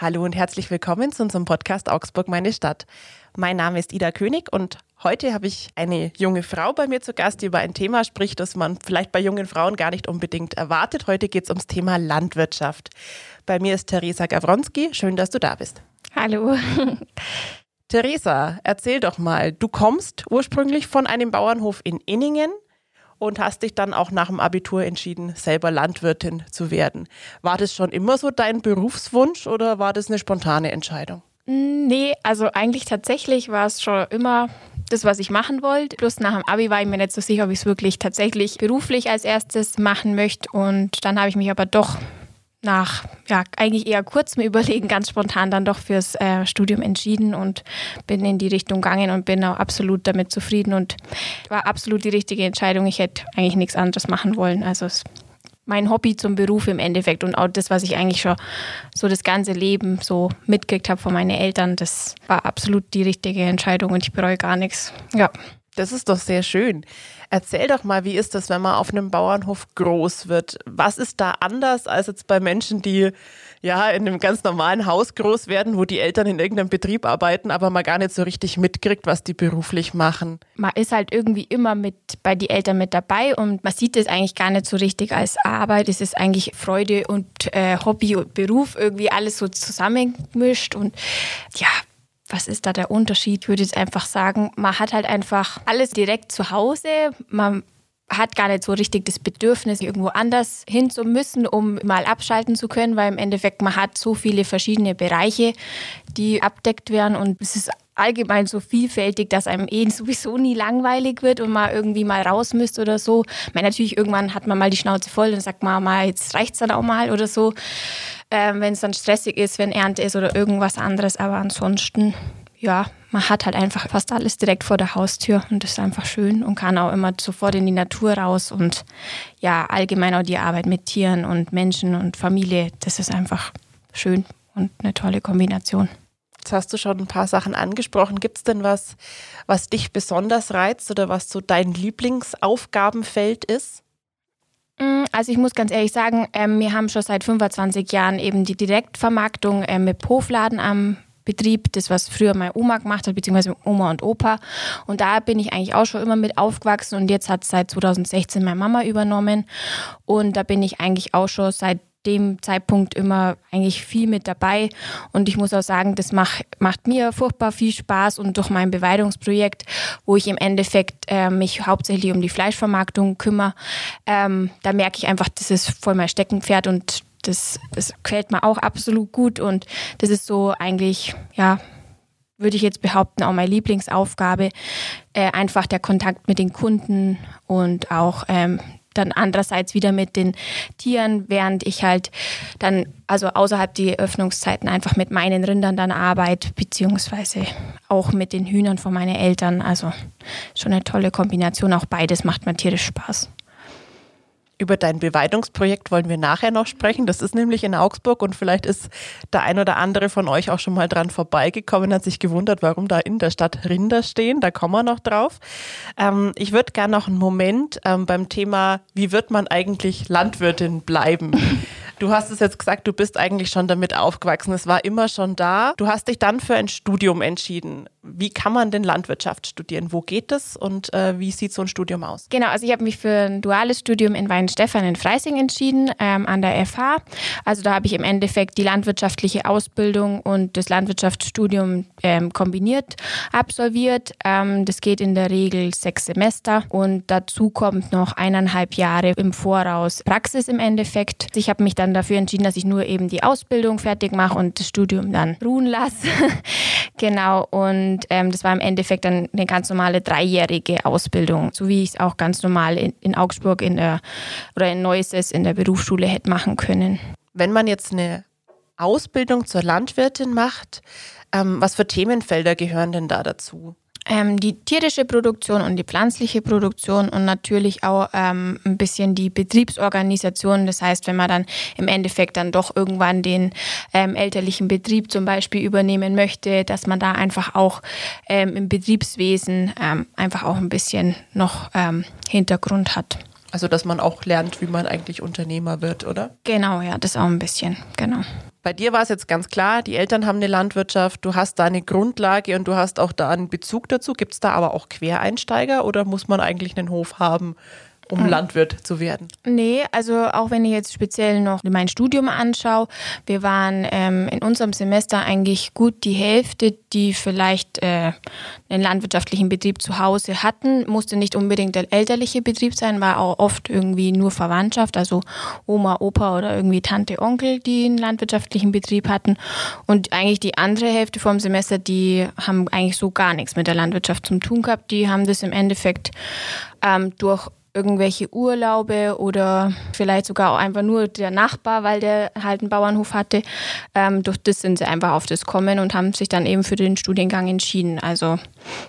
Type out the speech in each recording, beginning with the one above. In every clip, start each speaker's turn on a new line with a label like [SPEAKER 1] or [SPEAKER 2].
[SPEAKER 1] Hallo und herzlich willkommen zu unserem Podcast Augsburg, meine Stadt. Mein Name ist Ida König und heute habe ich eine junge Frau bei mir zu Gast, die über ein Thema spricht, das man vielleicht bei jungen Frauen gar nicht unbedingt erwartet. Heute geht es ums Thema Landwirtschaft. Bei mir ist Theresa Gawronski. Schön, dass du da bist.
[SPEAKER 2] Hallo.
[SPEAKER 1] Theresa, erzähl doch mal, du kommst ursprünglich von einem Bauernhof in Inningen und hast dich dann auch nach dem Abitur entschieden, selber Landwirtin zu werden. War das schon immer so dein Berufswunsch oder war das eine spontane Entscheidung?
[SPEAKER 2] Mm, nee, also eigentlich tatsächlich war es schon immer das, was ich machen wollte. Plus nach dem Abi war ich mir nicht so sicher, ob ich es wirklich tatsächlich beruflich als erstes machen möchte. Und dann habe ich mich aber doch nach ja eigentlich eher kurzem Überlegen ganz spontan dann doch fürs äh, Studium entschieden und bin in die Richtung gegangen und bin auch absolut damit zufrieden und war absolut die richtige Entscheidung. Ich hätte eigentlich nichts anderes machen wollen. Also es mein Hobby zum Beruf im Endeffekt und auch das, was ich eigentlich schon so das ganze Leben so mitgekriegt habe von meinen Eltern, das war absolut die richtige Entscheidung und ich bereue gar nichts. Ja.
[SPEAKER 1] Das ist doch sehr schön. Erzähl doch mal, wie ist das, wenn man auf einem Bauernhof groß wird? Was ist da anders als jetzt bei Menschen, die ja in einem ganz normalen Haus groß werden, wo die Eltern in irgendeinem Betrieb arbeiten, aber man gar nicht so richtig mitkriegt, was die beruflich machen?
[SPEAKER 2] Man ist halt irgendwie immer mit bei den Eltern mit dabei und man sieht es eigentlich gar nicht so richtig als Arbeit. Es ist eigentlich Freude und äh, Hobby und Beruf irgendwie alles so zusammengemischt und ja, was ist da der Unterschied? Ich würde jetzt einfach sagen, man hat halt einfach alles direkt zu Hause. Man hat gar nicht so richtig das Bedürfnis, irgendwo anders hin zu müssen, um mal abschalten zu können, weil im Endeffekt man hat so viele verschiedene Bereiche, die abdeckt werden und es ist allgemein so vielfältig, dass einem eh sowieso nie langweilig wird und man irgendwie mal raus müsste oder so. Ich meine, natürlich irgendwann hat man mal die Schnauze voll und sagt man mal, jetzt reicht's dann auch mal oder so ähm, wenn es dann stressig ist, wenn Ernte ist oder irgendwas anderes. Aber ansonsten, ja, man hat halt einfach fast alles direkt vor der Haustür und das ist einfach schön und kann auch immer sofort in die Natur raus und ja, allgemein auch die Arbeit mit Tieren und Menschen und Familie, das ist einfach schön und eine tolle Kombination.
[SPEAKER 1] Jetzt hast du schon ein paar Sachen angesprochen. Gibt es denn was, was dich besonders reizt oder was so dein Lieblingsaufgabenfeld ist?
[SPEAKER 2] Mm, also ich muss ganz ehrlich sagen, ähm, wir haben schon seit 25 Jahren eben die Direktvermarktung ähm, mit Hofladen am Betrieb, das was früher meine Oma gemacht hat, beziehungsweise Oma und Opa. Und da bin ich eigentlich auch schon immer mit aufgewachsen und jetzt hat es seit 2016 meine Mama übernommen. Und da bin ich eigentlich auch schon seit dem Zeitpunkt immer eigentlich viel mit dabei. Und ich muss auch sagen, das mach, macht mir furchtbar viel Spaß und durch mein Beweidungsprojekt, wo ich im Endeffekt äh, mich hauptsächlich um die Fleischvermarktung kümmere, ähm, da merke ich einfach, das ist voll mein Steckenpferd und das, das gefällt mir auch absolut gut. Und das ist so eigentlich, ja, würde ich jetzt behaupten, auch meine Lieblingsaufgabe. Äh, einfach der Kontakt mit den Kunden und auch ähm, dann andererseits wieder mit den Tieren, während ich halt dann, also außerhalb die Öffnungszeiten einfach mit meinen Rindern dann arbeite, beziehungsweise auch mit den Hühnern von meinen Eltern. Also schon eine tolle Kombination. Auch beides macht mir tierisch Spaß.
[SPEAKER 1] Über dein Beweidungsprojekt wollen wir nachher noch sprechen. Das ist nämlich in Augsburg und vielleicht ist der ein oder andere von euch auch schon mal dran vorbeigekommen, hat sich gewundert, warum da in der Stadt Rinder stehen. Da kommen wir noch drauf. Ähm, ich würde gerne noch einen Moment ähm, beim Thema, wie wird man eigentlich Landwirtin bleiben? Du hast es jetzt gesagt, du bist eigentlich schon damit aufgewachsen. Es war immer schon da. Du hast dich dann für ein Studium entschieden. Wie kann man denn Landwirtschaft studieren? Wo geht es und äh, wie sieht so ein Studium aus?
[SPEAKER 2] Genau, also ich habe mich für ein duales Studium in Weinstefan in Freising entschieden, ähm, an der FH. Also da habe ich im Endeffekt die landwirtschaftliche Ausbildung und das Landwirtschaftsstudium ähm, kombiniert absolviert. Ähm, das geht in der Regel sechs Semester und dazu kommt noch eineinhalb Jahre im Voraus Praxis im Endeffekt. Ich habe mich dann dafür entschieden, dass ich nur eben die Ausbildung fertig mache und das Studium dann ruhen lasse. genau, und und ähm, das war im Endeffekt dann eine ganz normale dreijährige Ausbildung, so wie ich es auch ganz normal in, in Augsburg in der, oder in Neusses in der Berufsschule hätte machen können.
[SPEAKER 1] Wenn man jetzt eine Ausbildung zur Landwirtin macht, ähm, was für Themenfelder gehören denn da dazu?
[SPEAKER 2] ähm, die tierische Produktion und die pflanzliche Produktion und natürlich auch ähm, ein bisschen die Betriebsorganisation. Das heißt, wenn man dann im Endeffekt dann doch irgendwann den ähm, elterlichen Betrieb zum Beispiel übernehmen möchte, dass man da einfach auch ähm, im Betriebswesen ähm, einfach auch ein bisschen noch ähm, Hintergrund hat.
[SPEAKER 1] Also, dass man auch lernt, wie man eigentlich Unternehmer wird, oder?
[SPEAKER 2] Genau, ja, das auch ein bisschen, genau.
[SPEAKER 1] Bei dir war es jetzt ganz klar, die Eltern haben eine Landwirtschaft, du hast da eine Grundlage und du hast auch da einen Bezug dazu. Gibt es da aber auch Quereinsteiger oder muss man eigentlich einen Hof haben, um mhm. Landwirt zu werden?
[SPEAKER 2] Nee, also auch wenn ich jetzt speziell noch mein Studium anschaue, wir waren ähm, in unserem Semester eigentlich gut die Hälfte, die vielleicht äh, einen landwirtschaftlichen Betrieb zu Hause hatten. Musste nicht unbedingt der elterliche Betrieb sein, war auch oft irgendwie nur Verwandtschaft, also Oma, Opa oder irgendwie Tante, Onkel, die einen landwirtschaftlichen Betrieb hatten. Und eigentlich die andere Hälfte vom Semester, die haben eigentlich so gar nichts mit der Landwirtschaft zu tun gehabt. Die haben das im Endeffekt ähm, durch irgendwelche Urlaube oder vielleicht sogar auch einfach nur der Nachbar, weil der halt einen Bauernhof hatte. Ähm, durch das sind sie einfach auf das kommen und haben sich dann eben für den Studiengang entschieden. Also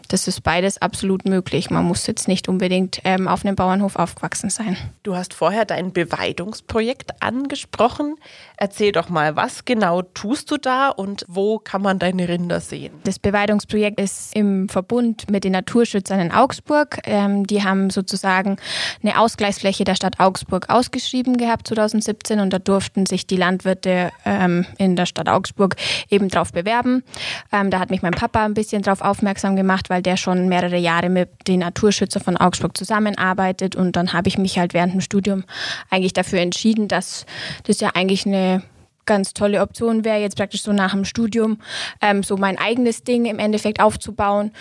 [SPEAKER 2] das ist beides absolut möglich. Man muss jetzt nicht unbedingt ähm, auf einem Bauernhof aufgewachsen sein.
[SPEAKER 1] Du hast vorher dein Beweidungsprojekt angesprochen. Erzähl doch mal, was genau tust du da und wo kann man deine Rinder sehen?
[SPEAKER 2] Das Beweidungsprojekt ist im Verbund mit den Naturschützern in Augsburg. Ähm, die haben sozusagen eine Ausgleichsfläche der Stadt Augsburg ausgeschrieben gehabt 2017 und da durften sich die Landwirte ähm, in der Stadt Augsburg eben drauf bewerben. Ähm, da hat mich mein Papa ein bisschen drauf aufmerksam gemacht, weil der schon mehrere Jahre mit den Naturschützern von Augsburg zusammenarbeitet und dann habe ich mich halt während dem Studium eigentlich dafür entschieden, dass das ja eigentlich eine ganz tolle Option wäre, jetzt praktisch so nach dem Studium ähm, so mein eigenes Ding im Endeffekt aufzubauen.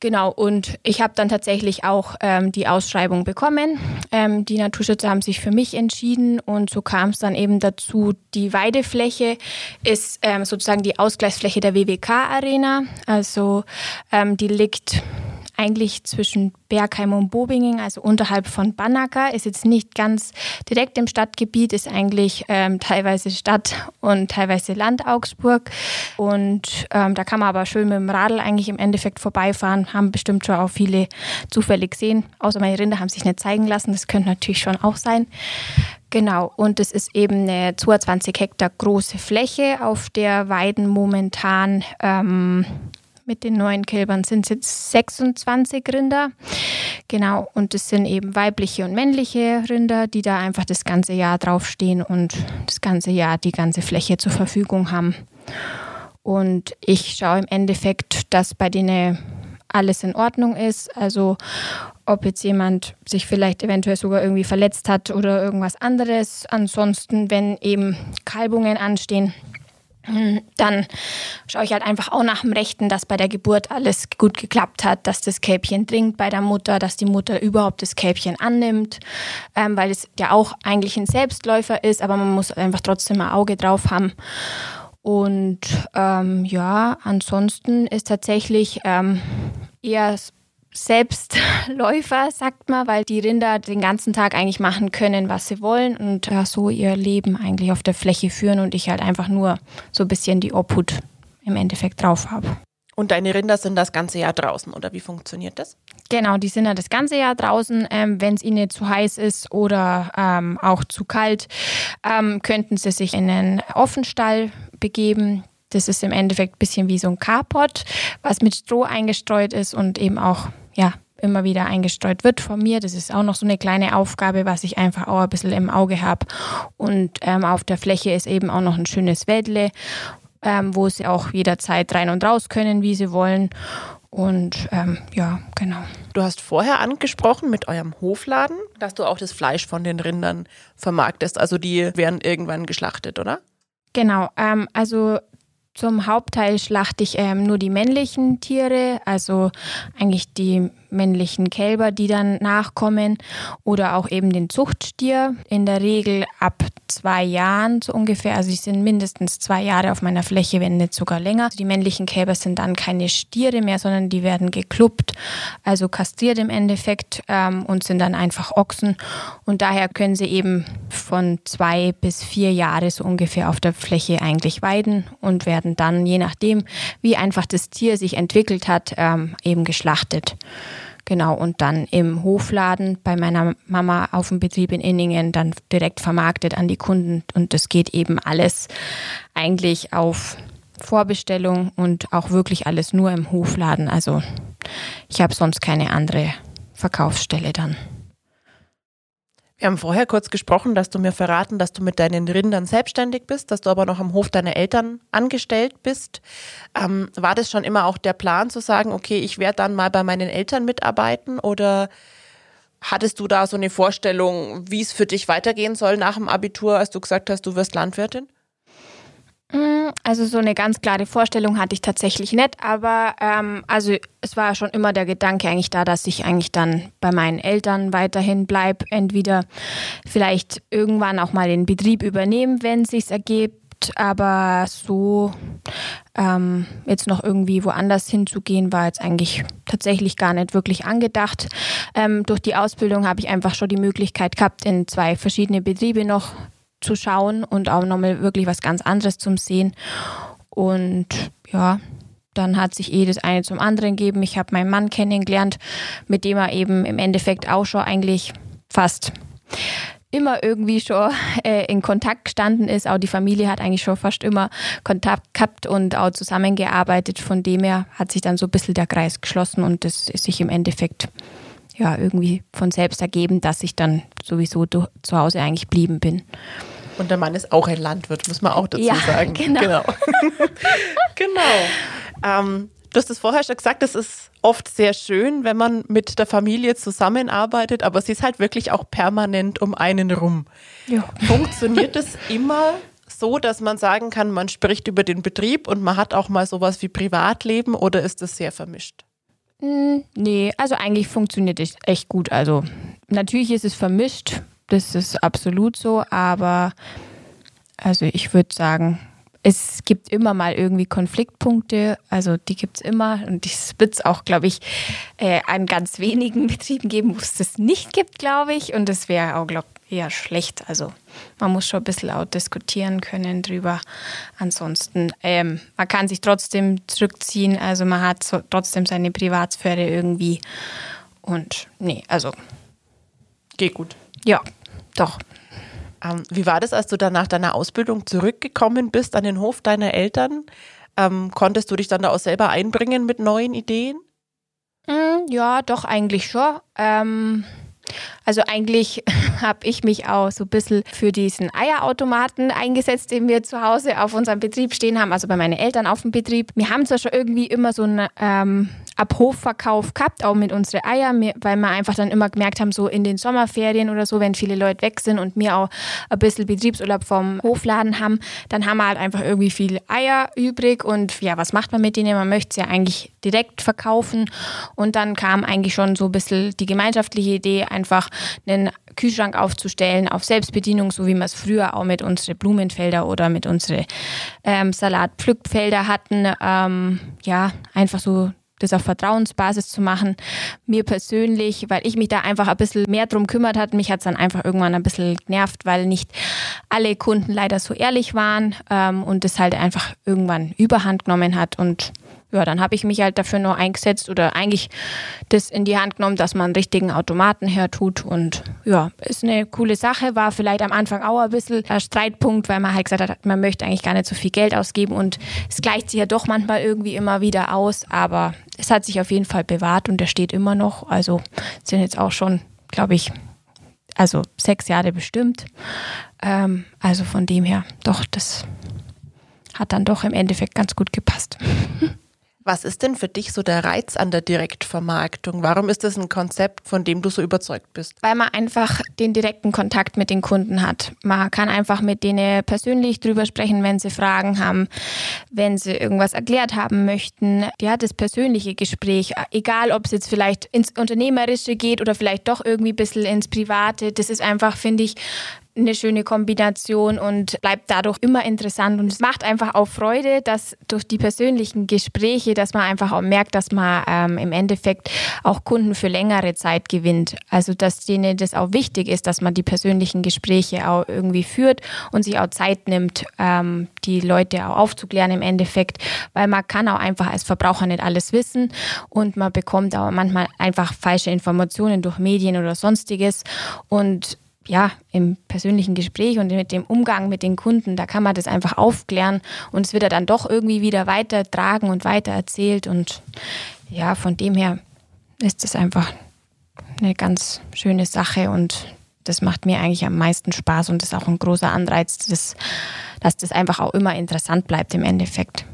[SPEAKER 2] Genau, und ich habe dann tatsächlich auch ähm, die Ausschreibung bekommen. Ähm, die Naturschützer haben sich für mich entschieden und so kam es dann eben dazu, die Weidefläche ist ähm, sozusagen die Ausgleichsfläche der WWK-Arena. Also ähm, die liegt eigentlich zwischen Bergheim und Bobingen, also unterhalb von Bannacker, ist jetzt nicht ganz direkt im Stadtgebiet, ist eigentlich ähm, teilweise Stadt und teilweise Land Augsburg. Und ähm, da kann man aber schön mit dem Radl eigentlich im Endeffekt vorbeifahren, haben bestimmt schon auch viele zufällig gesehen. Außer meine Rinder haben sich nicht zeigen lassen, das könnte natürlich schon auch sein. Genau, und es ist eben eine 22 Hektar große Fläche, auf der Weiden momentan ähm, mit den neuen Kälbern sind es jetzt 26 Rinder. Genau, und es sind eben weibliche und männliche Rinder, die da einfach das ganze Jahr draufstehen und das ganze Jahr die ganze Fläche zur Verfügung haben. Und ich schaue im Endeffekt, dass bei denen alles in Ordnung ist. Also ob jetzt jemand sich vielleicht eventuell sogar irgendwie verletzt hat oder irgendwas anderes. Ansonsten, wenn eben Kalbungen anstehen, dann schaue ich halt einfach auch nach dem Rechten, dass bei der Geburt alles gut geklappt hat, dass das Kälbchen trinkt bei der Mutter, dass die Mutter überhaupt das Kälbchen annimmt, ähm, weil es ja auch eigentlich ein Selbstläufer ist, aber man muss einfach trotzdem ein Auge drauf haben. Und ähm, ja, ansonsten ist tatsächlich ähm, eher Selbstläufer, sagt man, weil die Rinder den ganzen Tag eigentlich machen können, was sie wollen und ja, so ihr Leben eigentlich auf der Fläche führen und ich halt einfach nur so ein bisschen die Obhut im Endeffekt drauf habe.
[SPEAKER 1] Und deine Rinder sind das ganze Jahr draußen, oder wie funktioniert das?
[SPEAKER 2] Genau, die sind ja das ganze Jahr draußen. Ähm, Wenn es ihnen zu heiß ist oder ähm, auch zu kalt, ähm, könnten sie sich in einen Offenstall begeben. Das ist im Endeffekt ein bisschen wie so ein Carport, was mit Stroh eingestreut ist und eben auch ja, immer wieder eingestreut wird von mir. Das ist auch noch so eine kleine Aufgabe, was ich einfach auch ein bisschen im Auge habe. Und ähm, auf der Fläche ist eben auch noch ein schönes Wäldle, ähm, wo sie auch jederzeit rein und raus können, wie sie wollen. Und ähm, ja, genau.
[SPEAKER 1] Du hast vorher angesprochen mit eurem Hofladen, dass du auch das Fleisch von den Rindern vermarktest. Also die werden irgendwann geschlachtet, oder?
[SPEAKER 2] Genau, ähm, also zum Hauptteil schlachte ich ähm, nur die männlichen Tiere, also eigentlich die männlichen Kälber, die dann nachkommen oder auch eben den Zuchtstier. In der Regel ab zwei Jahren so ungefähr. Also sie sind mindestens zwei Jahre auf meiner Fläche, wenn nicht sogar länger. Die männlichen Kälber sind dann keine Stiere mehr, sondern die werden gekluppt, also kastriert im Endeffekt ähm, und sind dann einfach Ochsen. Und daher können sie eben von zwei bis vier Jahre so ungefähr auf der Fläche eigentlich weiden und werden dann, je nachdem, wie einfach das Tier sich entwickelt hat, ähm, eben geschlachtet. Genau, und dann im Hofladen bei meiner Mama auf dem Betrieb in Inningen dann direkt vermarktet an die Kunden. Und das geht eben alles eigentlich auf Vorbestellung und auch wirklich alles nur im Hofladen. Also ich habe sonst keine andere Verkaufsstelle dann.
[SPEAKER 1] Wir haben vorher kurz gesprochen, dass du mir verraten, dass du mit deinen Rindern selbstständig bist, dass du aber noch am Hof deiner Eltern angestellt bist. Ähm, war das schon immer auch der Plan zu sagen, okay, ich werde dann mal bei meinen Eltern mitarbeiten oder hattest du da so eine Vorstellung, wie es für dich weitergehen soll nach dem Abitur, als du gesagt hast, du wirst Landwirtin?
[SPEAKER 2] Mm, also so eine ganz klare Vorstellung hatte ich tatsächlich nicht, aber ähm, also es war schon immer der Gedanke eigentlich da, dass ich eigentlich dann bei meinen Eltern weiterhin bleibe, entweder vielleicht irgendwann auch mal den Betrieb übernehmen, wenn es sich ergibt, aber so ähm, jetzt noch irgendwie woanders hinzugehen, war jetzt eigentlich tatsächlich gar nicht wirklich angedacht. Ähm, durch die Ausbildung habe ich einfach schon die Möglichkeit gehabt, in zwei verschiedene Betriebe noch zu schauen und auch nochmal wirklich was ganz anderes zum Sehen. Und ja, dann hat sich eh das eine zum anderen gegeben. Ich habe meinen Mann kennengelernt, mit dem er eben im Endeffekt auch schon eigentlich fast immer irgendwie schon äh, in Kontakt gestanden ist. Auch die Familie hat eigentlich schon fast immer Kontakt gehabt und auch zusammengearbeitet. Von dem her hat sich dann so ein bisschen der Kreis geschlossen und das ist sich im Endeffekt ja irgendwie von selbst ergeben, dass ich dann sowieso zu Hause eigentlich blieben bin.
[SPEAKER 1] Und der Mann ist auch ein Landwirt, muss man auch dazu
[SPEAKER 2] ja,
[SPEAKER 1] sagen.
[SPEAKER 2] Genau.
[SPEAKER 1] Genau. genau. Ähm, du hast es vorher schon gesagt, es ist oft sehr schön, wenn man mit der Familie zusammenarbeitet, aber sie ist halt wirklich auch permanent um einen rum.
[SPEAKER 2] Ja.
[SPEAKER 1] Funktioniert es immer so, dass man sagen kann, man spricht über den Betrieb und man hat auch mal sowas wie Privatleben oder ist das sehr vermischt?
[SPEAKER 2] Hm, nee, also eigentlich funktioniert es echt gut. Also natürlich ist es vermischt, das ist absolut so, aber also ich würde sagen, es gibt immer mal irgendwie Konfliktpunkte, also die gibt es immer und das wird es auch, glaube ich, äh, an ganz wenigen Betrieben geben, wo es das nicht gibt, glaube ich. Und das wäre auch, glaube ich, eher schlecht. Also man muss schon ein bisschen auch diskutieren können drüber. Ansonsten, ähm, man kann sich trotzdem zurückziehen, also man hat so, trotzdem seine Privatsphäre irgendwie. Und nee, also.
[SPEAKER 1] Geht gut.
[SPEAKER 2] Ja, doch.
[SPEAKER 1] Ähm, wie war das, als du dann nach deiner Ausbildung zurückgekommen bist an den Hof deiner Eltern? Ähm, konntest du dich dann da auch selber einbringen mit neuen Ideen?
[SPEAKER 2] Mm, ja, doch, eigentlich schon. Ähm, also eigentlich habe ich mich auch so ein bisschen für diesen Eierautomaten eingesetzt, den wir zu Hause auf unserem Betrieb stehen haben, also bei meinen Eltern auf dem Betrieb. Wir haben zwar schon irgendwie immer so einen ähm, Abhofverkauf gehabt, auch mit unseren Eiern, weil wir einfach dann immer gemerkt haben, so in den Sommerferien oder so, wenn viele Leute weg sind und wir auch ein bisschen Betriebsurlaub vom Hofladen haben, dann haben wir halt einfach irgendwie viel Eier übrig und ja, was macht man mit denen? Man möchte sie ja eigentlich direkt verkaufen und dann kam eigentlich schon so ein bisschen die gemeinschaftliche Idee, einfach einen Kühlschrank aufzustellen auf Selbstbedienung, so wie wir es früher auch mit unseren Blumenfelder oder mit unseren ähm, Salatpflückfelder hatten. Ähm, ja, einfach so das auf Vertrauensbasis zu machen. Mir persönlich, weil ich mich da einfach ein bisschen mehr drum kümmert hat, mich hat es dann einfach irgendwann ein bisschen genervt, weil nicht alle Kunden leider so ehrlich waren ähm, und es halt einfach irgendwann überhand genommen hat und ja, dann habe ich mich halt dafür nur eingesetzt oder eigentlich das in die Hand genommen, dass man einen richtigen Automaten her tut. Und ja, ist eine coole Sache. War vielleicht am Anfang auch ein bisschen ein Streitpunkt, weil man halt gesagt hat, man möchte eigentlich gar nicht so viel Geld ausgeben und es gleicht sich ja doch manchmal irgendwie immer wieder aus. Aber es hat sich auf jeden Fall bewahrt und der steht immer noch. Also sind jetzt auch schon, glaube ich, also sechs Jahre bestimmt. Ähm, also von dem her, doch, das hat dann doch im Endeffekt ganz gut gepasst.
[SPEAKER 1] Was ist denn für dich so der Reiz an der Direktvermarktung? Warum ist das ein Konzept, von dem du so überzeugt bist?
[SPEAKER 2] Weil man einfach den direkten Kontakt mit den Kunden hat. Man kann einfach mit denen persönlich drüber sprechen, wenn sie Fragen haben, wenn sie irgendwas erklärt haben möchten. Ja, das persönliche Gespräch, egal ob es jetzt vielleicht ins Unternehmerische geht oder vielleicht doch irgendwie ein bisschen ins Private, das ist einfach, finde ich, eine schöne Kombination und bleibt dadurch immer interessant. Und es macht einfach auch Freude, dass durch die persönlichen Gespräche, dass man einfach auch merkt, dass man ähm, im Endeffekt auch Kunden für längere Zeit gewinnt. Also dass denen das auch wichtig ist, dass man die persönlichen Gespräche auch irgendwie führt und sich auch Zeit nimmt, ähm, die Leute auch aufzuklären im Endeffekt, weil man kann auch einfach als Verbraucher nicht alles wissen und man bekommt auch manchmal einfach falsche Informationen durch Medien oder sonstiges und ja, im persönlichen Gespräch und mit dem Umgang mit den Kunden, da kann man das einfach aufklären und es wird ja dann doch irgendwie wieder weitertragen und weiter erzählt und ja, von dem her ist das einfach eine ganz schöne Sache und das macht mir eigentlich am meisten Spaß und ist auch ein großer Anreiz, dass, dass das einfach auch immer interessant bleibt im Endeffekt.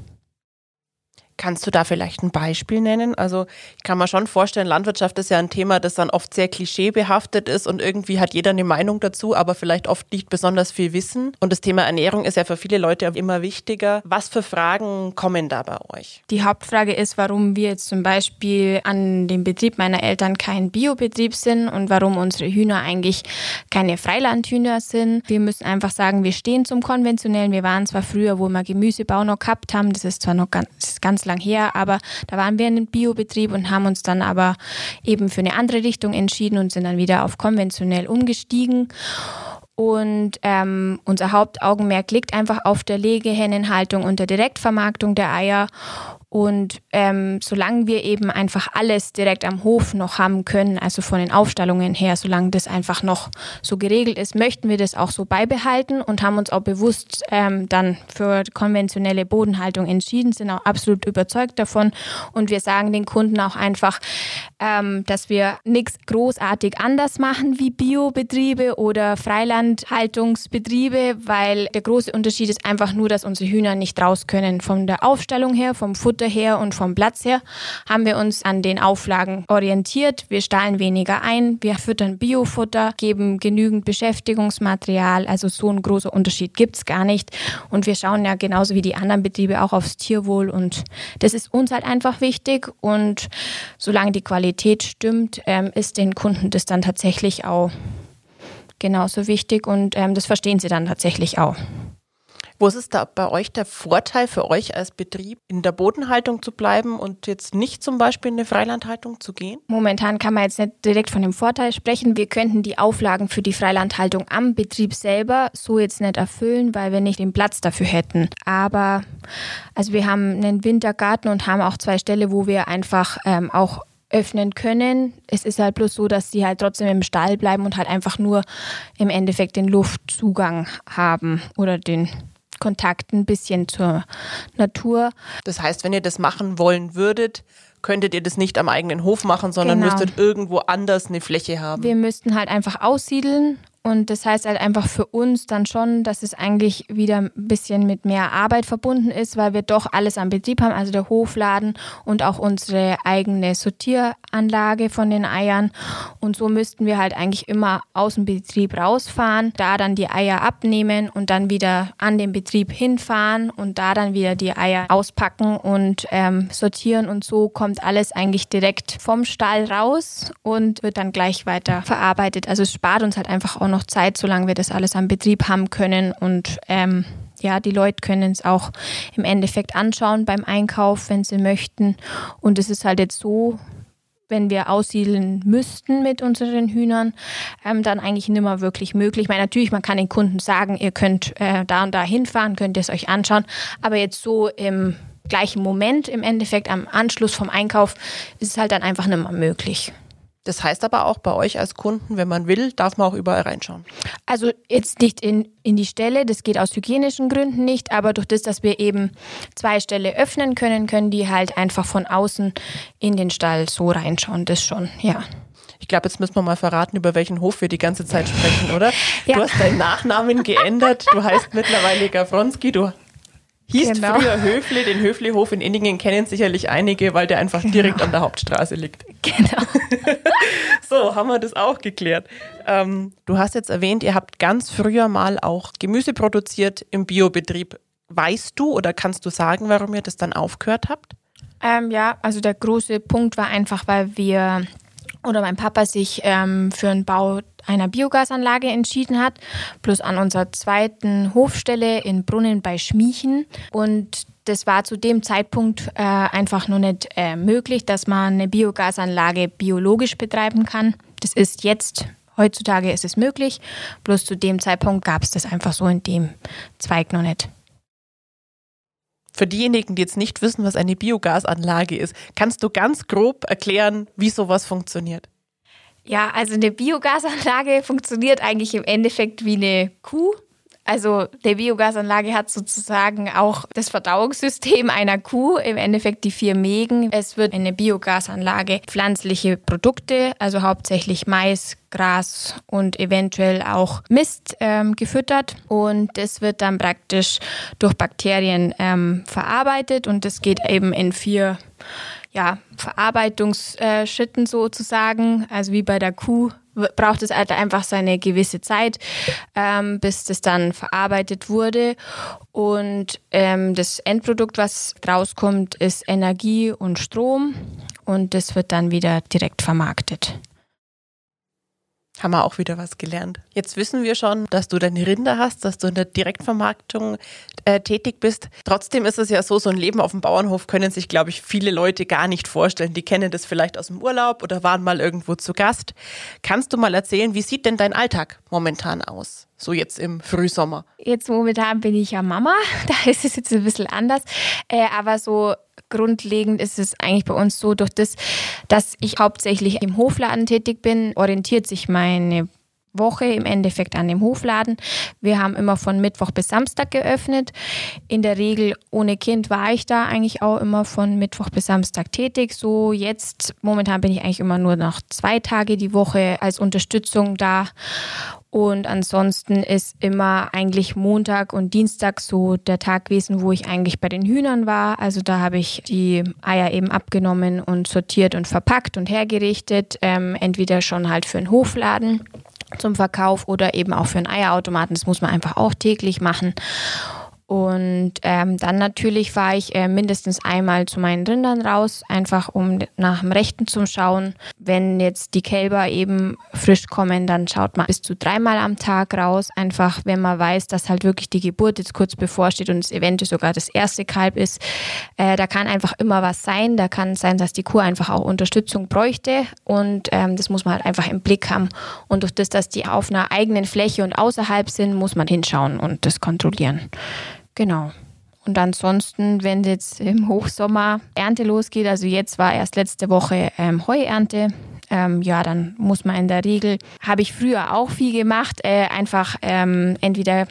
[SPEAKER 1] Kannst du da vielleicht ein Beispiel nennen? Also ich kann mir schon vorstellen, Landwirtschaft ist ja ein Thema, das dann oft sehr klischeebehaftet ist und irgendwie hat jeder eine Meinung dazu, aber vielleicht oft nicht besonders viel Wissen. Und das Thema Ernährung ist ja für viele Leute immer wichtiger. Was für Fragen kommen da bei euch?
[SPEAKER 2] Die Hauptfrage ist, warum wir jetzt zum Beispiel an dem Betrieb meiner Eltern kein Biobetrieb sind und warum unsere Hühner eigentlich keine Freilandhühner sind. Wir müssen einfach sagen, wir stehen zum Konventionellen. Wir waren zwar früher, wo wir Gemüsebau noch gehabt haben, das ist zwar noch ganz, ganz lang her, aber da waren wir in einem Biobetrieb und haben uns dann aber eben für eine andere Richtung entschieden und sind dann wieder auf konventionell umgestiegen. Und ähm, unser Hauptaugenmerk liegt einfach auf der Legehennenhaltung und der Direktvermarktung der Eier. Und ähm, solange wir eben einfach alles direkt am Hof noch haben können, also von den Aufstallungen her, solange das einfach noch so geregelt ist, möchten wir das auch so beibehalten und haben uns auch bewusst ähm, dann für konventionelle Bodenhaltung entschieden, sind auch absolut überzeugt davon. Und wir sagen den Kunden auch einfach, ähm, dass wir nichts großartig anders machen wie Biobetriebe oder Freilandhaltungsbetriebe, weil der große Unterschied ist einfach nur, dass unsere Hühner nicht raus können von der Aufstallung her, vom Futter Futter her und vom Platz her haben wir uns an den Auflagen orientiert. Wir stahlen weniger ein, wir füttern Biofutter, geben genügend Beschäftigungsmaterial. Also so ein großer Unterschied gibt es gar nicht. Und wir schauen ja genauso wie die anderen Betriebe auch aufs Tierwohl. Und das ist uns halt einfach wichtig. Und solange die Qualität stimmt, ähm, ist den Kunden das dann tatsächlich auch genauso wichtig. Und ähm, das verstehen sie dann tatsächlich auch.
[SPEAKER 1] Wo ist es da bei euch der Vorteil für euch als Betrieb, in der Bodenhaltung zu bleiben und jetzt nicht zum Beispiel in eine Freilandhaltung zu gehen?
[SPEAKER 2] Momentan kann man jetzt nicht direkt von dem Vorteil sprechen. Wir könnten die Auflagen für die Freilandhaltung am Betrieb selber so jetzt nicht erfüllen, weil wir nicht den Platz dafür hätten. Aber also wir haben einen Wintergarten und haben auch zwei Stellen, wo wir einfach ähm, auch öffnen können. Es ist halt bloß so, dass sie halt trotzdem im Stall bleiben und halt einfach nur im Endeffekt den Luftzugang haben oder den Kontakt ein bisschen zur Natur.
[SPEAKER 1] Das heißt, wenn ihr das machen wollen würdet, könntet ihr das nicht am eigenen Hof machen, sondern genau. müsstet irgendwo anders eine Fläche haben.
[SPEAKER 2] Wir müssten halt einfach aussiedeln und das heißt halt einfach für uns dann schon, dass es eigentlich wieder ein bisschen mit mehr Arbeit verbunden ist, weil wir doch alles am Betrieb haben, also der Hofladen und auch unsere eigene Sortieranlage von den Eiern. Und so müssten wir halt eigentlich immer aus dem Betrieb rausfahren, da dann die Eier abnehmen und dann wieder an den Betrieb hinfahren und da dann wieder die Eier auspacken und ähm, sortieren. Und so kommt alles eigentlich direkt vom Stall raus und wird dann gleich weiter verarbeitet. Also es spart uns halt einfach auch noch noch Zeit, solange wir das alles am Betrieb haben können. Und ähm, ja, die Leute können es auch im Endeffekt anschauen beim Einkauf, wenn sie möchten. Und es ist halt jetzt so, wenn wir aussiedeln müssten mit unseren Hühnern, ähm, dann eigentlich nicht mehr wirklich möglich. Ich meine, natürlich, man kann den Kunden sagen, ihr könnt äh, da und da hinfahren, könnt ihr es euch anschauen, aber jetzt so im gleichen Moment, im Endeffekt am Anschluss vom Einkauf, ist es halt dann einfach nicht mehr möglich.
[SPEAKER 1] Das heißt aber auch bei euch als Kunden, wenn man will, darf man auch überall reinschauen.
[SPEAKER 2] Also jetzt nicht in, in die Stelle, das geht aus hygienischen Gründen nicht, aber durch das, dass wir eben zwei Ställe öffnen können, können die halt einfach von außen in den Stall so reinschauen. Das schon, ja.
[SPEAKER 1] Ich glaube, jetzt müssen wir mal verraten, über welchen Hof wir die ganze Zeit sprechen, oder? Ja. Du hast deinen Nachnamen geändert. Du heißt mittlerweile Gafronski. Du Hieß genau. früher Höfle, den Höflehof in Inningen kennen sicherlich einige, weil der einfach genau. direkt an der Hauptstraße liegt.
[SPEAKER 2] Genau.
[SPEAKER 1] so, haben wir das auch geklärt. Ähm, du hast jetzt erwähnt, ihr habt ganz früher mal auch Gemüse produziert im Biobetrieb. Weißt du oder kannst du sagen, warum ihr das dann aufgehört habt?
[SPEAKER 2] Ähm, ja, also der große Punkt war einfach, weil wir oder mein Papa sich ähm, für einen Bau einer Biogasanlage entschieden hat, plus an unserer zweiten Hofstelle in Brunnen bei Schmiechen. Und das war zu dem Zeitpunkt äh, einfach noch nicht äh, möglich, dass man eine Biogasanlage biologisch betreiben kann. Das ist jetzt, heutzutage ist es möglich, bloß zu dem Zeitpunkt gab es das einfach so in dem Zweig noch nicht.
[SPEAKER 1] Für diejenigen, die jetzt nicht wissen, was eine Biogasanlage ist, kannst du ganz grob erklären, wie sowas funktioniert?
[SPEAKER 2] Ja, also eine Biogasanlage funktioniert eigentlich im Endeffekt wie eine Kuh. Also der Biogasanlage hat sozusagen auch das Verdauungssystem einer Kuh, im Endeffekt die vier Mägen. Es wird in der Biogasanlage pflanzliche Produkte, also hauptsächlich Mais, Gras und eventuell auch Mist ähm, gefüttert und das wird dann praktisch durch Bakterien ähm, verarbeitet und das geht eben in vier ja, Verarbeitungsschritten sozusagen, also wie bei der Kuh braucht es halt einfach seine gewisse Zeit, ähm, bis das dann verarbeitet wurde. Und ähm, das Endprodukt, was rauskommt, ist Energie und Strom. Und das wird dann wieder direkt vermarktet.
[SPEAKER 1] Haben wir auch wieder was gelernt. Jetzt wissen wir schon, dass du deine Rinder hast, dass du in der Direktvermarktung äh, tätig bist. Trotzdem ist es ja so, so ein Leben auf dem Bauernhof können sich, glaube ich, viele Leute gar nicht vorstellen. Die kennen das vielleicht aus dem Urlaub oder waren mal irgendwo zu Gast. Kannst du mal erzählen, wie sieht denn dein Alltag momentan aus? So jetzt im Frühsommer.
[SPEAKER 2] Jetzt momentan bin ich ja Mama, da ist es jetzt ein bisschen anders. Äh, aber so grundlegend ist es eigentlich bei uns so, durch das, dass ich hauptsächlich im Hofladen tätig bin, orientiert sich meine Woche im Endeffekt an dem Hofladen. Wir haben immer von Mittwoch bis Samstag geöffnet. In der Regel ohne Kind war ich da eigentlich auch immer von Mittwoch bis Samstag tätig. So jetzt momentan bin ich eigentlich immer nur noch zwei Tage die Woche als Unterstützung da und ansonsten ist immer eigentlich Montag und Dienstag so der Tag gewesen, wo ich eigentlich bei den Hühnern war. Also da habe ich die Eier eben abgenommen und sortiert und verpackt und hergerichtet. Ähm, entweder schon halt für einen Hofladen zum Verkauf oder eben auch für einen Eierautomaten. Das muss man einfach auch täglich machen. Und ähm, dann natürlich fahre ich äh, mindestens einmal zu meinen Rindern raus, einfach um nach dem Rechten zu schauen. Wenn jetzt die Kälber eben frisch kommen, dann schaut man bis zu dreimal am Tag raus. Einfach, wenn man weiß, dass halt wirklich die Geburt jetzt kurz bevorsteht und es eventuell sogar das erste Kalb ist. Äh, da kann einfach immer was sein. Da kann sein, dass die Kuh einfach auch Unterstützung bräuchte. Und ähm, das muss man halt einfach im Blick haben. Und durch das, dass die auf einer eigenen Fläche und außerhalb sind, muss man hinschauen und das kontrollieren. Genau. Und ansonsten, wenn jetzt im Hochsommer Ernte losgeht, also jetzt war erst letzte Woche ähm, Heuernte, ähm, ja, dann muss man in der Regel, habe ich früher auch viel gemacht, äh, einfach ähm, entweder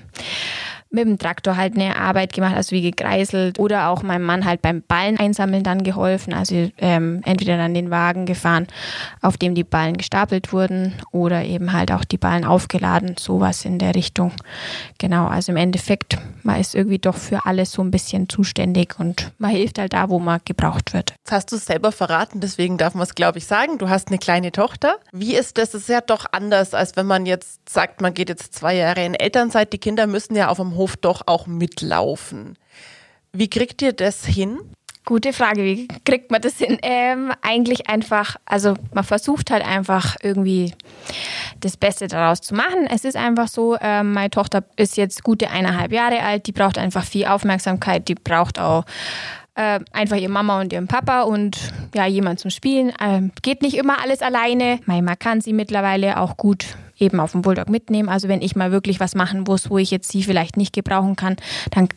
[SPEAKER 2] mit dem Traktor halt eine Arbeit gemacht, also wie gekreiselt oder auch meinem Mann halt beim Ballen einsammeln dann geholfen. Also ähm, entweder dann den Wagen gefahren, auf dem die Ballen gestapelt wurden oder eben halt auch die Ballen aufgeladen, sowas in der Richtung. Genau, also im Endeffekt, man ist irgendwie doch für alles so ein bisschen zuständig und man hilft halt da, wo man gebraucht wird.
[SPEAKER 1] Jetzt hast du es selber verraten, deswegen darf man es, glaube ich, sagen. Du hast eine kleine Tochter. Wie ist das? Das ist ja doch anders, als wenn man jetzt sagt, man geht jetzt zwei Jahre in Elternzeit. Die Kinder müssen ja auf dem Hof Bahnhof doch auch mitlaufen. Wie kriegt ihr das hin?
[SPEAKER 2] Gute Frage, wie kriegt man das hin? Ähm, eigentlich einfach, also man versucht halt einfach irgendwie das Beste daraus zu machen. Es ist einfach so, äh, meine Tochter ist jetzt gute eineinhalb Jahre alt, die braucht einfach viel Aufmerksamkeit, die braucht auch äh, einfach ihre Mama und ihren Papa und ja, jemand zum Spielen. Äh, geht nicht immer alles alleine. Man kann sie mittlerweile auch gut eben auf dem Bulldog mitnehmen. Also wenn ich mal wirklich was machen muss, wo ich jetzt sie vielleicht nicht gebrauchen kann, dann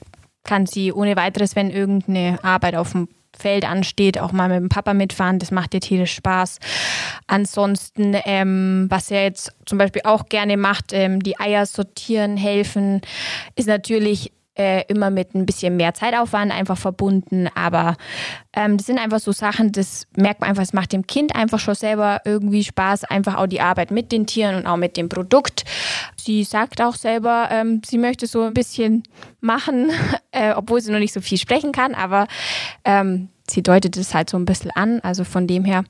[SPEAKER 2] kann sie ohne weiteres, wenn irgendeine Arbeit auf dem Feld ansteht, auch mal mit dem Papa mitfahren. Das macht ihr tierisch Spaß. Ansonsten, ähm, was er jetzt zum Beispiel auch gerne macht, ähm, die Eier sortieren, helfen, ist natürlich äh, immer mit ein bisschen mehr Zeitaufwand einfach verbunden. Aber ähm, das sind einfach so Sachen, das merkt man einfach, es macht dem Kind einfach schon selber irgendwie Spaß, einfach auch die Arbeit mit den Tieren und auch mit dem Produkt. Sie sagt auch selber, ähm, sie möchte so ein bisschen machen, äh, obwohl sie noch nicht so viel sprechen kann, aber ähm, sie deutet es halt so ein bisschen an. Also von dem her,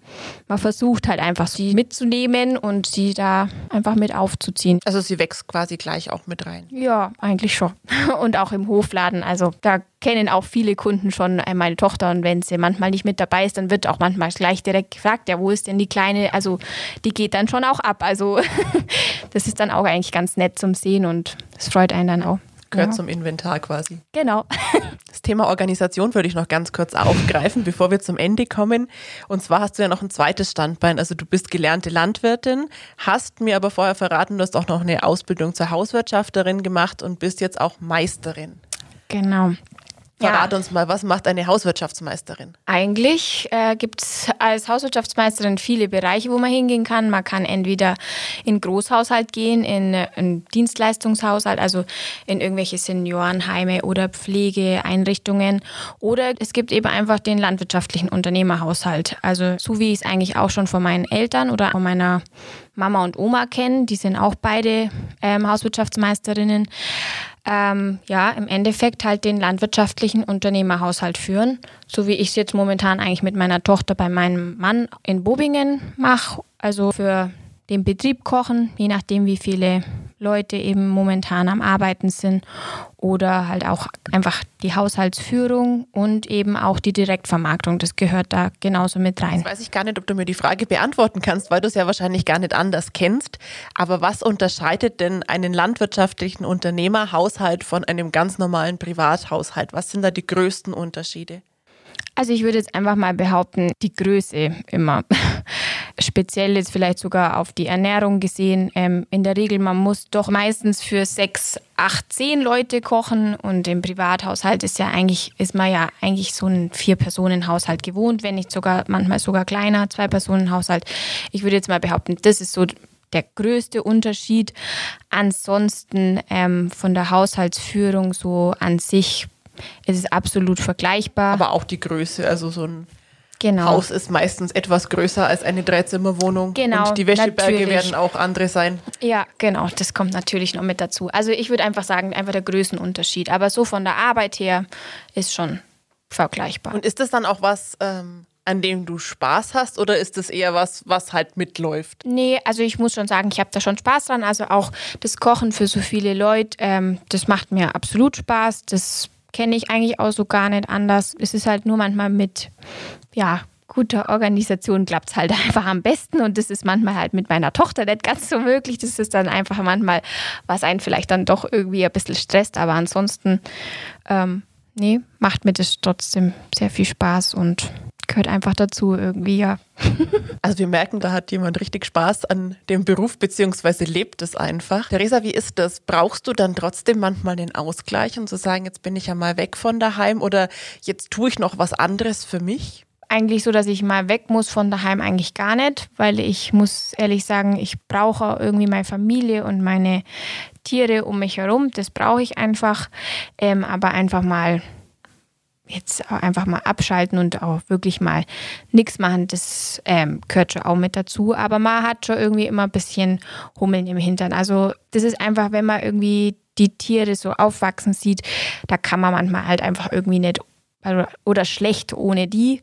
[SPEAKER 2] man versucht halt einfach sie mitzunehmen und sie da einfach mit aufzuziehen.
[SPEAKER 1] Also sie wächst quasi gleich auch mit rein.
[SPEAKER 2] Ja, eigentlich schon. Und auch im Hofladen. Also da kennen auch viele Kunden schon äh, meine Tochter und wenn sie manchmal nicht mit dabei ist, dann wird auch manchmal gleich direkt gefragt, ja, wo ist denn die Kleine? Also die geht dann schon auch ab. Also das ist dann auch eigentlich ganz nett zum Sehen und es freut einen dann auch.
[SPEAKER 1] Gehört ja. zum Inventar quasi.
[SPEAKER 2] Genau.
[SPEAKER 1] Das Thema Organisation würde ich noch ganz kurz aufgreifen, bevor wir zum Ende kommen. Und zwar hast du ja noch ein zweites Standbein. Also du bist gelernte Landwirtin, hast mir aber vorher verraten, du hast auch noch eine Ausbildung zur Hauswirtschafterin gemacht und bist jetzt auch Meisterin.
[SPEAKER 2] Genau.
[SPEAKER 1] Verrat ja. uns mal, was macht eine Hauswirtschaftsmeisterin?
[SPEAKER 2] Eigentlich äh, gibt es als Hauswirtschaftsmeisterin viele Bereiche, wo man hingehen kann. Man kann entweder in Großhaushalt gehen, in einen Dienstleistungshaushalt, also in irgendwelche Seniorenheime oder Pflegeeinrichtungen. Oder es gibt eben einfach den landwirtschaftlichen Unternehmerhaushalt. Also so wie ich es eigentlich auch schon von meinen Eltern oder von meiner Mama und Oma kenne. Die sind auch beide ähm, Hauswirtschaftsmeisterinnen ähm, ja, im Endeffekt halt den landwirtschaftlichen Unternehmerhaushalt führen, so wie ich es jetzt momentan eigentlich mit meiner Tochter bei meinem Mann in Bobingen mache. Also für den Betrieb kochen, je nachdem, wie viele Leute eben momentan am Arbeiten sind oder halt auch einfach die Haushaltsführung und eben auch die Direktvermarktung. Das gehört da genauso mit rein.
[SPEAKER 1] Jetzt weiß ich gar nicht, ob du mir die Frage beantworten kannst, weil du es ja wahrscheinlich gar nicht anders kennst. Aber was unterscheidet denn einen landwirtschaftlichen Unternehmerhaushalt von einem ganz normalen Privathaushalt? Was sind da die größten Unterschiede?
[SPEAKER 2] Also ich würde jetzt einfach mal behaupten, die Größe immer. Speziell jetzt vielleicht sogar auf die Ernährung gesehen. Ähm, in der Regel, man muss doch meistens für sechs, acht, zehn Leute kochen und im Privathaushalt ist ja eigentlich, ist man ja eigentlich so ein Vier-Personen-Haushalt gewohnt, wenn nicht sogar, manchmal sogar kleiner, Zwei-Personen-Haushalt. Ich würde jetzt mal behaupten, das ist so der größte Unterschied. Ansonsten ähm, von der Haushaltsführung so an sich es ist absolut vergleichbar.
[SPEAKER 1] Aber auch die Größe, also so ein genau. Haus ist meistens etwas größer als eine Dreizimmerwohnung.
[SPEAKER 2] Genau.
[SPEAKER 1] Und die Wäscheberge natürlich. werden auch andere sein.
[SPEAKER 2] Ja, genau, das kommt natürlich noch mit dazu. Also ich würde einfach sagen, einfach der Größenunterschied. Aber so von der Arbeit her ist schon vergleichbar.
[SPEAKER 1] Und ist das dann auch was, ähm, an dem du Spaß hast oder ist das eher was, was halt mitläuft?
[SPEAKER 2] Nee, also ich muss schon sagen, ich habe da schon Spaß dran. Also auch das Kochen für so viele Leute, ähm, das macht mir absolut Spaß. Das kenne ich eigentlich auch so gar nicht anders. Es ist halt nur manchmal mit, ja, guter Organisation klappt es halt einfach am besten und das ist manchmal halt mit meiner Tochter nicht ganz so möglich. Das ist dann einfach manchmal, was einen vielleicht dann doch irgendwie ein bisschen stresst, aber ansonsten, ähm, nee, macht mir das trotzdem sehr viel Spaß und gehört einfach dazu irgendwie, ja.
[SPEAKER 1] Also wir merken, da hat jemand richtig Spaß an dem Beruf, beziehungsweise lebt es einfach. Theresa, wie ist das? Brauchst du dann trotzdem manchmal den Ausgleich und zu sagen, jetzt bin ich ja mal weg von daheim oder jetzt tue ich noch was anderes für mich?
[SPEAKER 2] Eigentlich so, dass ich mal weg muss von daheim eigentlich gar nicht, weil ich muss ehrlich sagen, ich brauche irgendwie meine Familie und meine Tiere um mich herum. Das brauche ich einfach. Ähm, aber einfach mal jetzt einfach mal abschalten und auch wirklich mal nichts machen, das ähm, gehört schon auch mit dazu. Aber man hat schon irgendwie immer ein bisschen Hummeln im Hintern. Also das ist einfach, wenn man irgendwie die Tiere so aufwachsen sieht, da kann man manchmal halt einfach irgendwie nicht oder schlecht ohne die.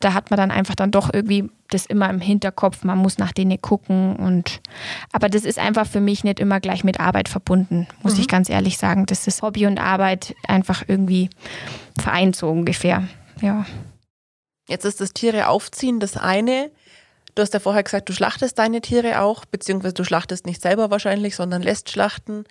[SPEAKER 2] Da hat man dann einfach dann doch irgendwie das immer im Hinterkopf, man muss nach denen gucken und aber das ist einfach für mich nicht immer gleich mit Arbeit verbunden, muss mhm. ich ganz ehrlich sagen. Das ist Hobby und Arbeit einfach irgendwie vereint so ungefähr. Ja.
[SPEAKER 1] Jetzt ist das Tiere aufziehen das eine. Du hast ja vorher gesagt, du schlachtest deine Tiere auch, beziehungsweise du schlachtest nicht selber wahrscheinlich, sondern lässt schlachten.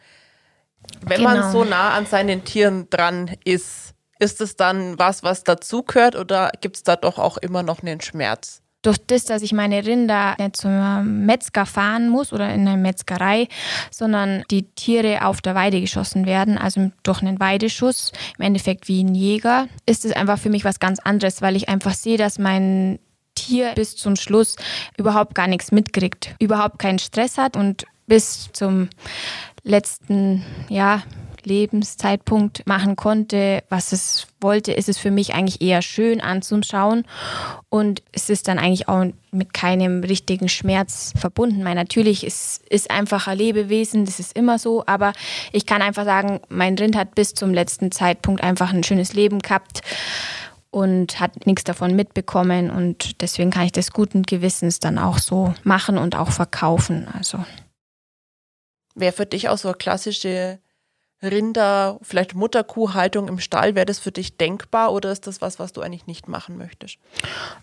[SPEAKER 1] Wenn genau. man so nah an seinen Tieren dran ist, ist es dann was, was dazugehört oder gibt es da doch auch immer noch einen Schmerz?
[SPEAKER 2] Durch das, dass ich meine Rinder nicht zum Metzger fahren muss oder in eine Metzgerei, sondern die Tiere auf der Weide geschossen werden, also durch einen Weideschuss, im Endeffekt wie ein Jäger, ist es einfach für mich was ganz anderes, weil ich einfach sehe, dass mein Tier bis zum Schluss überhaupt gar nichts mitkriegt, überhaupt keinen Stress hat und bis zum letzten, ja, Lebenszeitpunkt machen konnte, was es wollte, ist es für mich eigentlich eher schön anzuschauen und es ist dann eigentlich auch mit keinem richtigen Schmerz verbunden. Weil natürlich ist, ist einfach ein Lebewesen, das ist immer so, aber ich kann einfach sagen, mein Rind hat bis zum letzten Zeitpunkt einfach ein schönes Leben gehabt und hat nichts davon mitbekommen und deswegen kann ich das guten Gewissens dann auch so machen und auch verkaufen. Also
[SPEAKER 1] Wäre für dich auch so eine klassische Rinder, vielleicht Mutterkuhhaltung im Stall, wäre das für dich denkbar oder ist das was, was du eigentlich nicht machen möchtest?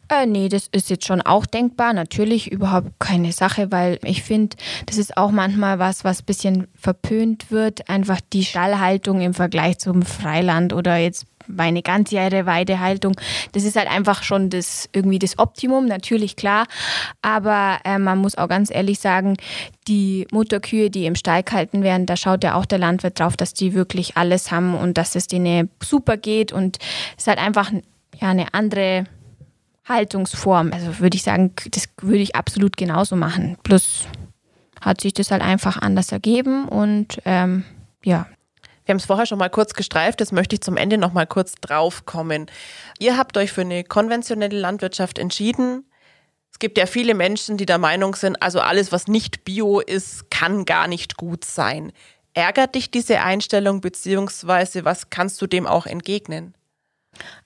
[SPEAKER 2] Äh, nee, das ist jetzt schon auch denkbar. Natürlich überhaupt keine Sache, weil ich finde, das ist auch manchmal was, was ein bisschen verpönt wird. Einfach die Stallhaltung im Vergleich zum Freiland oder jetzt eine ganzjährige Weidehaltung. Das ist halt einfach schon das irgendwie das Optimum, natürlich klar. Aber äh, man muss auch ganz ehrlich sagen, die Mutterkühe, die im Stall gehalten werden, da schaut ja auch der Landwirt drauf, dass die wirklich alles haben und dass es denen super geht. Und es ist halt einfach ja, eine andere Haltungsform. Also würde ich sagen, das würde ich absolut genauso machen. Plus hat sich das halt einfach anders ergeben und ähm, ja.
[SPEAKER 1] Wir haben es vorher schon mal kurz gestreift, das möchte ich zum Ende noch mal kurz drauf kommen. Ihr habt euch für eine konventionelle Landwirtschaft entschieden. Es gibt ja viele Menschen, die der Meinung sind, also alles, was nicht bio ist, kann gar nicht gut sein. Ärgert dich diese Einstellung, beziehungsweise was kannst du dem auch entgegnen?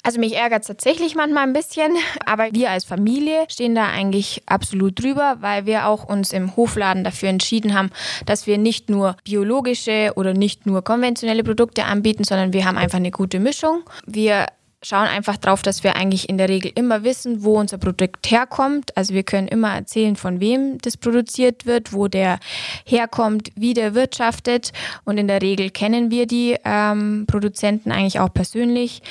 [SPEAKER 2] Also mich ärgert es tatsächlich manchmal ein bisschen, aber wir als Familie stehen da eigentlich absolut drüber, weil wir auch uns im Hofladen dafür entschieden haben, dass wir nicht nur biologische oder nicht nur konventionelle Produkte anbieten, sondern wir haben einfach eine gute Mischung. Wir schauen einfach darauf, dass wir eigentlich in der Regel immer wissen, wo unser Produkt herkommt. Also wir können immer erzählen, von wem das produziert wird, wo der herkommt, wie der wirtschaftet. Und in der Regel kennen wir die ähm, Produzenten eigentlich auch persönlich.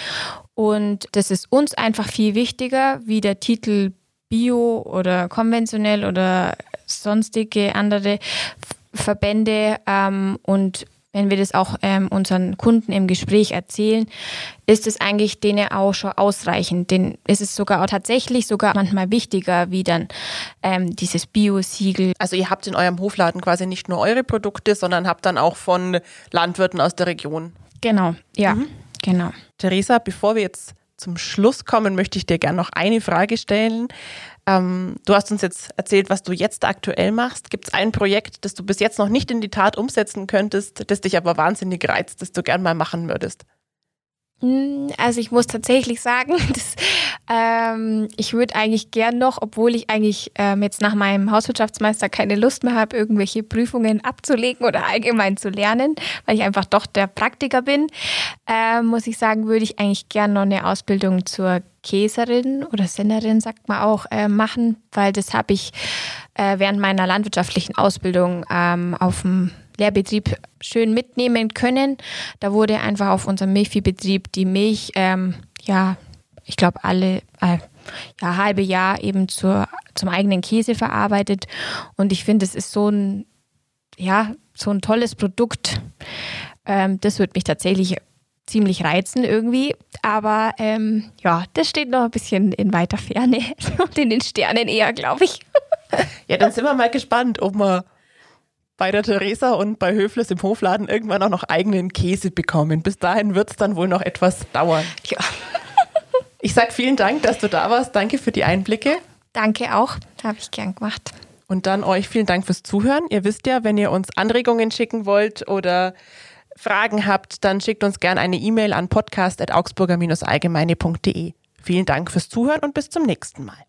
[SPEAKER 2] Und das ist uns einfach viel wichtiger, wie der Titel Bio oder konventionell oder sonstige andere Verbände ähm, und wenn wir das auch ähm, unseren Kunden im Gespräch erzählen, ist es eigentlich denen auch schon ausreichend. Denn es ist sogar auch tatsächlich sogar manchmal wichtiger wie dann ähm, dieses Bio-Siegel.
[SPEAKER 1] Also ihr habt in eurem Hofladen quasi nicht nur eure Produkte, sondern habt dann auch von Landwirten aus der Region.
[SPEAKER 2] Genau, ja, mhm. genau.
[SPEAKER 1] Theresa, bevor wir jetzt zum Schluss kommen, möchte ich dir gerne noch eine Frage stellen. Ähm, du hast uns jetzt erzählt, was du jetzt aktuell machst. Gibt es ein Projekt, das du bis jetzt noch nicht in die Tat umsetzen könntest, das dich aber wahnsinnig reizt, das du gern mal machen würdest?
[SPEAKER 2] Hm, also ich muss tatsächlich sagen, dass, ähm, ich würde eigentlich gern noch, obwohl ich eigentlich ähm, jetzt nach meinem Hauswirtschaftsmeister keine Lust mehr habe, irgendwelche Prüfungen abzulegen oder allgemein zu lernen, weil ich einfach doch der Praktiker bin, äh, muss ich sagen, würde ich eigentlich gern noch eine Ausbildung zur Käserin oder Sennerin, sagt man auch, äh, machen, weil das habe ich äh, während meiner landwirtschaftlichen Ausbildung ähm, auf dem Lehrbetrieb schön mitnehmen können. Da wurde einfach auf unserem Milchviehbetrieb die Milch, ähm, ja, ich glaube, alle äh, ja, halbe Jahr eben zur, zum eigenen Käse verarbeitet. Und ich finde, es ist so ein, ja, so ein tolles Produkt. Ähm, das würde mich tatsächlich ziemlich reizen irgendwie. Aber ähm, ja, das steht noch ein bisschen in weiter Ferne und in den Sternen eher, glaube ich.
[SPEAKER 1] Ja, dann sind wir mal gespannt, ob wir bei der Theresa und bei Höfles im Hofladen irgendwann auch noch eigenen Käse bekommen. Bis dahin wird es dann wohl noch etwas dauern.
[SPEAKER 2] Ja.
[SPEAKER 1] Ich sage vielen Dank, dass du da warst. Danke für die Einblicke.
[SPEAKER 2] Danke auch. Habe ich gern gemacht.
[SPEAKER 1] Und dann euch vielen Dank fürs Zuhören. Ihr wisst ja, wenn ihr uns Anregungen schicken wollt oder Fragen habt, dann schickt uns gerne eine E-Mail an podcast.augsburger-allgemeine.de. Vielen Dank fürs Zuhören und bis zum nächsten Mal.